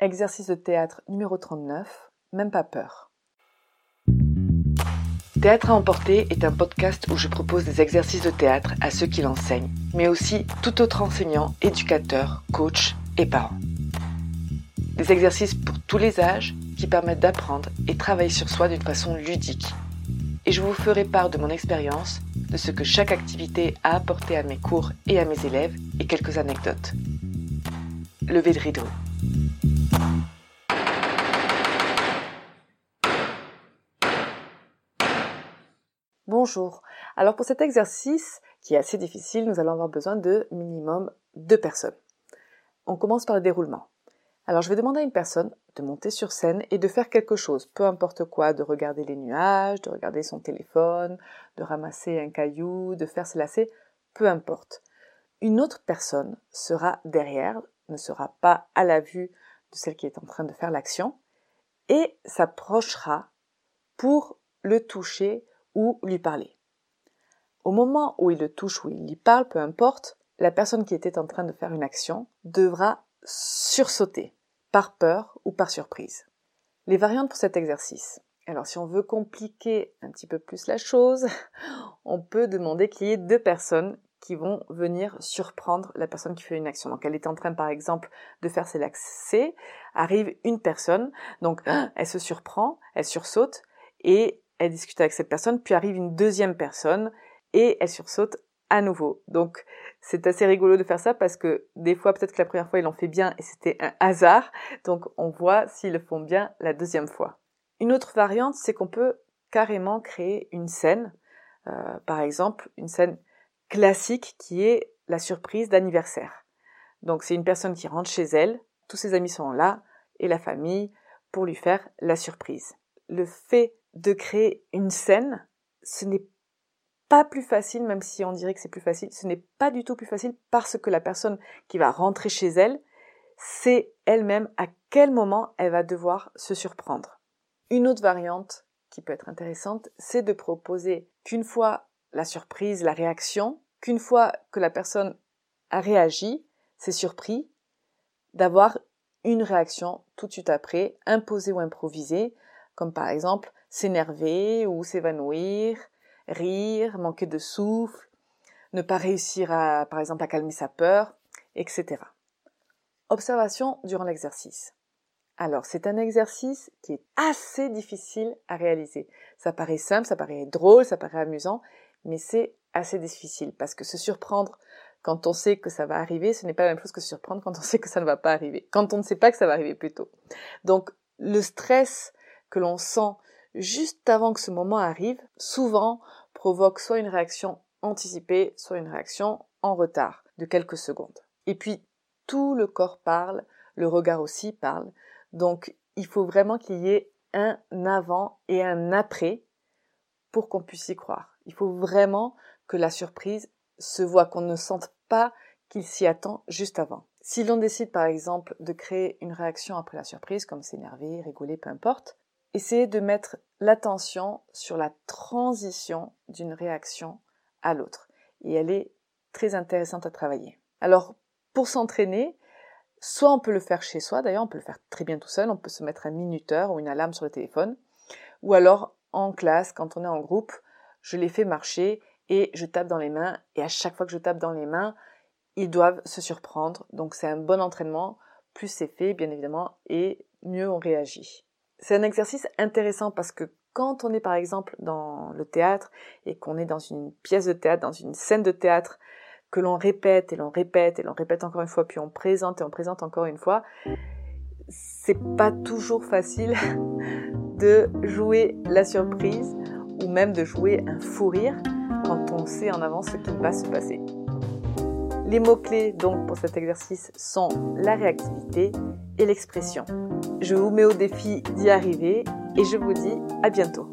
Exercice de théâtre numéro 39, Même pas peur. Théâtre à emporter est un podcast où je propose des exercices de théâtre à ceux qui l'enseignent, mais aussi tout autre enseignant, éducateur, coach et parents. Des exercices pour tous les âges qui permettent d'apprendre et travailler sur soi d'une façon ludique. Et je vous ferai part de mon expérience, de ce que chaque activité a apporté à mes cours et à mes élèves et quelques anecdotes. Levée de rideau. Alors pour cet exercice, qui est assez difficile, nous allons avoir besoin de minimum deux personnes. On commence par le déroulement. Alors je vais demander à une personne de monter sur scène et de faire quelque chose, peu importe quoi, de regarder les nuages, de regarder son téléphone, de ramasser un caillou, de faire se lasser, peu importe. Une autre personne sera derrière, ne sera pas à la vue de celle qui est en train de faire l'action, et s'approchera pour le toucher lui parler. Au moment où il le touche ou il lui parle, peu importe, la personne qui était en train de faire une action devra sursauter, par peur ou par surprise. Les variantes pour cet exercice. Alors si on veut compliquer un petit peu plus la chose, on peut demander qu'il y ait deux personnes qui vont venir surprendre la personne qui fait une action. Donc elle est en train par exemple de faire ses lacets, arrive une personne, donc elle se surprend, elle sursaute et elle discute avec cette personne, puis arrive une deuxième personne et elle sursaute à nouveau. Donc c'est assez rigolo de faire ça parce que des fois peut-être que la première fois ils l'ont fait bien et c'était un hasard, donc on voit s'ils le font bien la deuxième fois. Une autre variante, c'est qu'on peut carrément créer une scène, euh, par exemple une scène classique qui est la surprise d'anniversaire. Donc c'est une personne qui rentre chez elle, tous ses amis sont là et la famille pour lui faire la surprise. Le fait de créer une scène, ce n'est pas plus facile, même si on dirait que c'est plus facile, ce n'est pas du tout plus facile parce que la personne qui va rentrer chez elle, c'est elle-même à quel moment elle va devoir se surprendre. Une autre variante qui peut être intéressante, c'est de proposer qu'une fois la surprise, la réaction, qu'une fois que la personne a réagi, s'est surpris, d'avoir une réaction tout de suite après, imposée ou improvisée, comme par exemple s'énerver ou s'évanouir, rire, manquer de souffle, ne pas réussir à, par exemple, à calmer sa peur, etc. Observation durant l'exercice. Alors, c'est un exercice qui est assez difficile à réaliser. Ça paraît simple, ça paraît drôle, ça paraît amusant, mais c'est assez difficile parce que se surprendre quand on sait que ça va arriver, ce n'est pas la même chose que se surprendre quand on sait que ça ne va pas arriver. Quand on ne sait pas que ça va arriver plutôt. Donc, le stress que l'on sent juste avant que ce moment arrive, souvent provoque soit une réaction anticipée, soit une réaction en retard de quelques secondes. Et puis, tout le corps parle, le regard aussi parle. Donc, il faut vraiment qu'il y ait un avant et un après pour qu'on puisse y croire. Il faut vraiment que la surprise se voit, qu'on ne sente pas qu'il s'y attend juste avant. Si l'on décide par exemple de créer une réaction après la surprise, comme s'énerver, rigoler, peu importe, essayez de mettre l'attention sur la transition d'une réaction à l'autre. Et elle est très intéressante à travailler. Alors, pour s'entraîner, soit on peut le faire chez soi, d'ailleurs on peut le faire très bien tout seul, on peut se mettre un minuteur ou une alarme sur le téléphone, ou alors en classe, quand on est en groupe, je les fais marcher et je tape dans les mains, et à chaque fois que je tape dans les mains, ils doivent se surprendre. Donc c'est un bon entraînement, plus c'est fait, bien évidemment, et mieux on réagit. C'est un exercice intéressant parce que quand on est par exemple dans le théâtre et qu'on est dans une pièce de théâtre, dans une scène de théâtre, que l'on répète et l'on répète et l'on répète encore une fois, puis on présente et on présente encore une fois, c'est pas toujours facile de jouer la surprise ou même de jouer un fou rire quand on sait en avance ce qui va se passer. Les mots-clés donc pour cet exercice sont la réactivité et l'expression. Je vous mets au défi d'y arriver et je vous dis à bientôt.